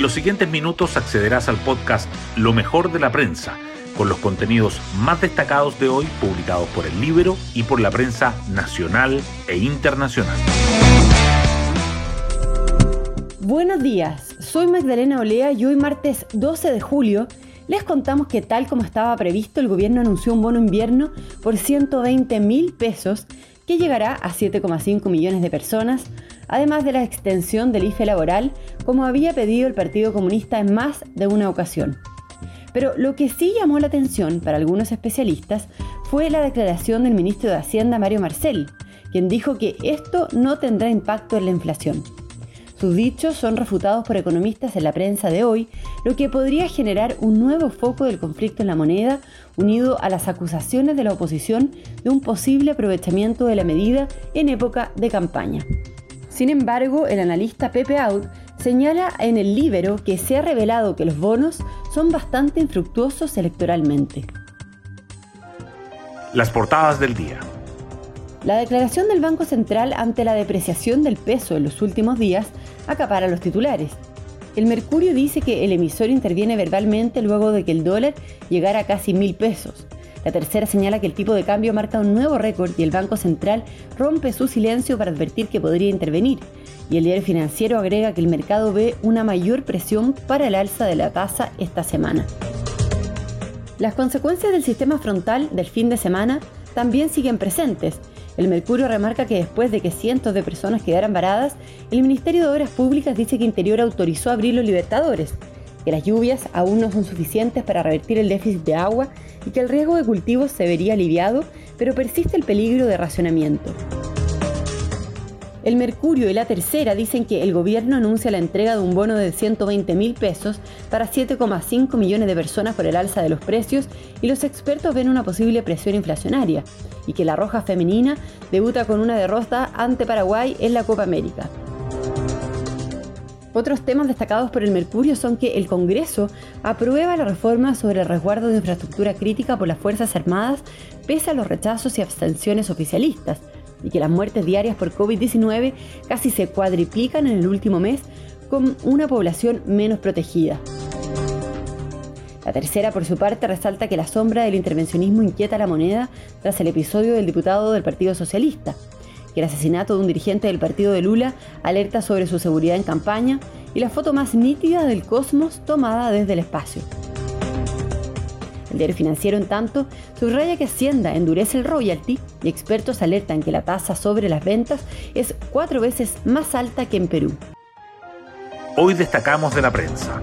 En los siguientes minutos accederás al podcast Lo mejor de la prensa, con los contenidos más destacados de hoy publicados por el libro y por la prensa nacional e internacional. Buenos días, soy Magdalena Olea y hoy martes 12 de julio les contamos que tal como estaba previsto, el gobierno anunció un bono invierno por 120 mil pesos que llegará a 7,5 millones de personas, además de la extensión del IFE laboral, como había pedido el Partido Comunista en más de una ocasión. Pero lo que sí llamó la atención para algunos especialistas fue la declaración del ministro de Hacienda, Mario Marcel, quien dijo que esto no tendrá impacto en la inflación. Sus dichos son refutados por economistas en la prensa de hoy, lo que podría generar un nuevo foco del conflicto en la moneda, unido a las acusaciones de la oposición de un posible aprovechamiento de la medida en época de campaña. Sin embargo, el analista Pepe Out señala en el Libero que se ha revelado que los bonos son bastante infructuosos electoralmente. Las portadas del día. La declaración del Banco Central ante la depreciación del peso en los últimos días acapara los titulares. El Mercurio dice que el emisor interviene verbalmente luego de que el dólar llegara a casi mil pesos. La tercera señala que el tipo de cambio marca un nuevo récord y el Banco Central rompe su silencio para advertir que podría intervenir. Y el diario financiero agrega que el mercado ve una mayor presión para el alza de la tasa esta semana. Las consecuencias del sistema frontal del fin de semana también siguen presentes el Mercurio remarca que después de que cientos de personas quedaran varadas, el Ministerio de Obras Públicas dice que Interior autorizó abrir los libertadores, que las lluvias aún no son suficientes para revertir el déficit de agua y que el riesgo de cultivos se vería aliviado, pero persiste el peligro de racionamiento. El Mercurio y la Tercera dicen que el gobierno anuncia la entrega de un bono de 120 mil pesos para 7,5 millones de personas por el alza de los precios y los expertos ven una posible presión inflacionaria y que la Roja Femenina debuta con una derrota ante Paraguay en la Copa América. Otros temas destacados por el Mercurio son que el Congreso aprueba la reforma sobre el resguardo de infraestructura crítica por las Fuerzas Armadas pese a los rechazos y abstenciones oficialistas y que las muertes diarias por COVID-19 casi se cuadriplican en el último mes con una población menos protegida. La tercera, por su parte, resalta que la sombra del intervencionismo inquieta la moneda tras el episodio del diputado del Partido Socialista, que el asesinato de un dirigente del partido de Lula alerta sobre su seguridad en campaña y la foto más nítida del cosmos tomada desde el espacio. El diario financiero, en tanto, subraya que Hacienda endurece el royalty y expertos alertan que la tasa sobre las ventas es cuatro veces más alta que en Perú. Hoy destacamos de la prensa.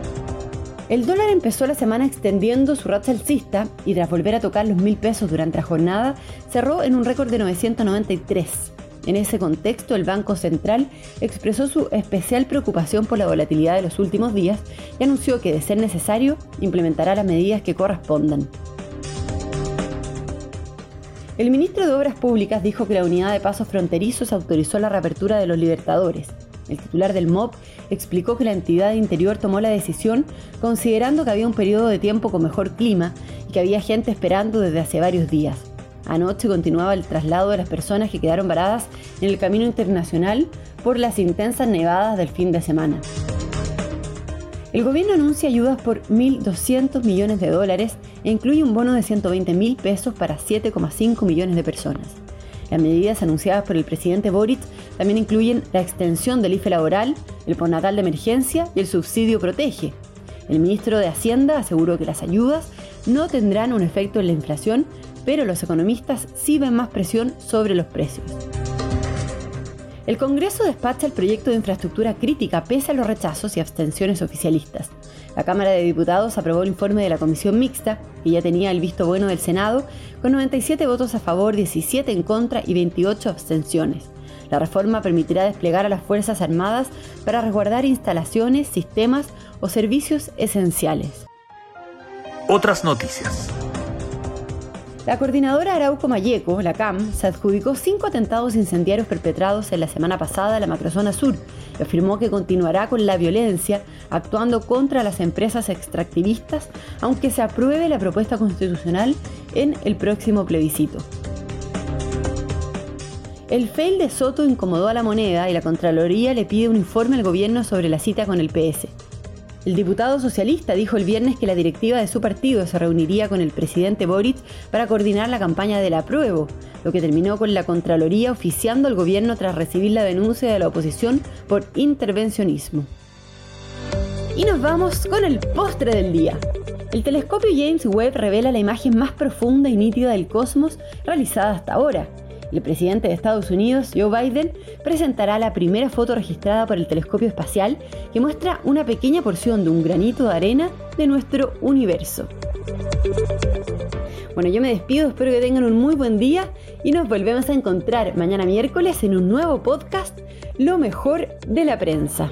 El dólar empezó la semana extendiendo su racha alcista y tras volver a tocar los mil pesos durante la jornada, cerró en un récord de 993. En ese contexto, el Banco Central expresó su especial preocupación por la volatilidad de los últimos días y anunció que, de ser necesario, implementará las medidas que correspondan. El ministro de Obras Públicas dijo que la unidad de pasos fronterizos autorizó la reapertura de los Libertadores. El titular del MOB explicó que la entidad de interior tomó la decisión considerando que había un periodo de tiempo con mejor clima y que había gente esperando desde hace varios días. Anoche continuaba el traslado de las personas que quedaron varadas en el camino internacional por las intensas nevadas del fin de semana. El gobierno anuncia ayudas por 1.200 millones de dólares e incluye un bono de 120 mil pesos para 7,5 millones de personas. Las medidas anunciadas por el presidente Boric también incluyen la extensión del IFE laboral, el postnatal de emergencia y el subsidio protege. El ministro de Hacienda aseguró que las ayudas no tendrán un efecto en la inflación, pero los economistas sí ven más presión sobre los precios. El Congreso despacha el proyecto de infraestructura crítica pese a los rechazos y abstenciones oficialistas. La Cámara de Diputados aprobó el informe de la Comisión Mixta, que ya tenía el visto bueno del Senado, con 97 votos a favor, 17 en contra y 28 abstenciones. La reforma permitirá desplegar a las Fuerzas Armadas para resguardar instalaciones, sistemas o servicios esenciales. Otras noticias. La coordinadora Arauco Mayeco, la CAM, se adjudicó cinco atentados incendiarios perpetrados en la semana pasada en la macrozona sur y afirmó que continuará con la violencia actuando contra las empresas extractivistas aunque se apruebe la propuesta constitucional en el próximo plebiscito. El fail de Soto incomodó a la moneda y la Contraloría le pide un informe al gobierno sobre la cita con el PS. El diputado socialista dijo el viernes que la directiva de su partido se reuniría con el presidente Boric para coordinar la campaña del apruebo, lo que terminó con la Contraloría oficiando al gobierno tras recibir la denuncia de la oposición por intervencionismo. Y nos vamos con el postre del día. El telescopio James Webb revela la imagen más profunda y nítida del cosmos realizada hasta ahora el presidente de Estados Unidos, Joe Biden, presentará la primera foto registrada por el telescopio espacial que muestra una pequeña porción de un granito de arena de nuestro universo. Bueno, yo me despido, espero que tengan un muy buen día y nos volvemos a encontrar mañana miércoles en un nuevo podcast, Lo mejor de la prensa.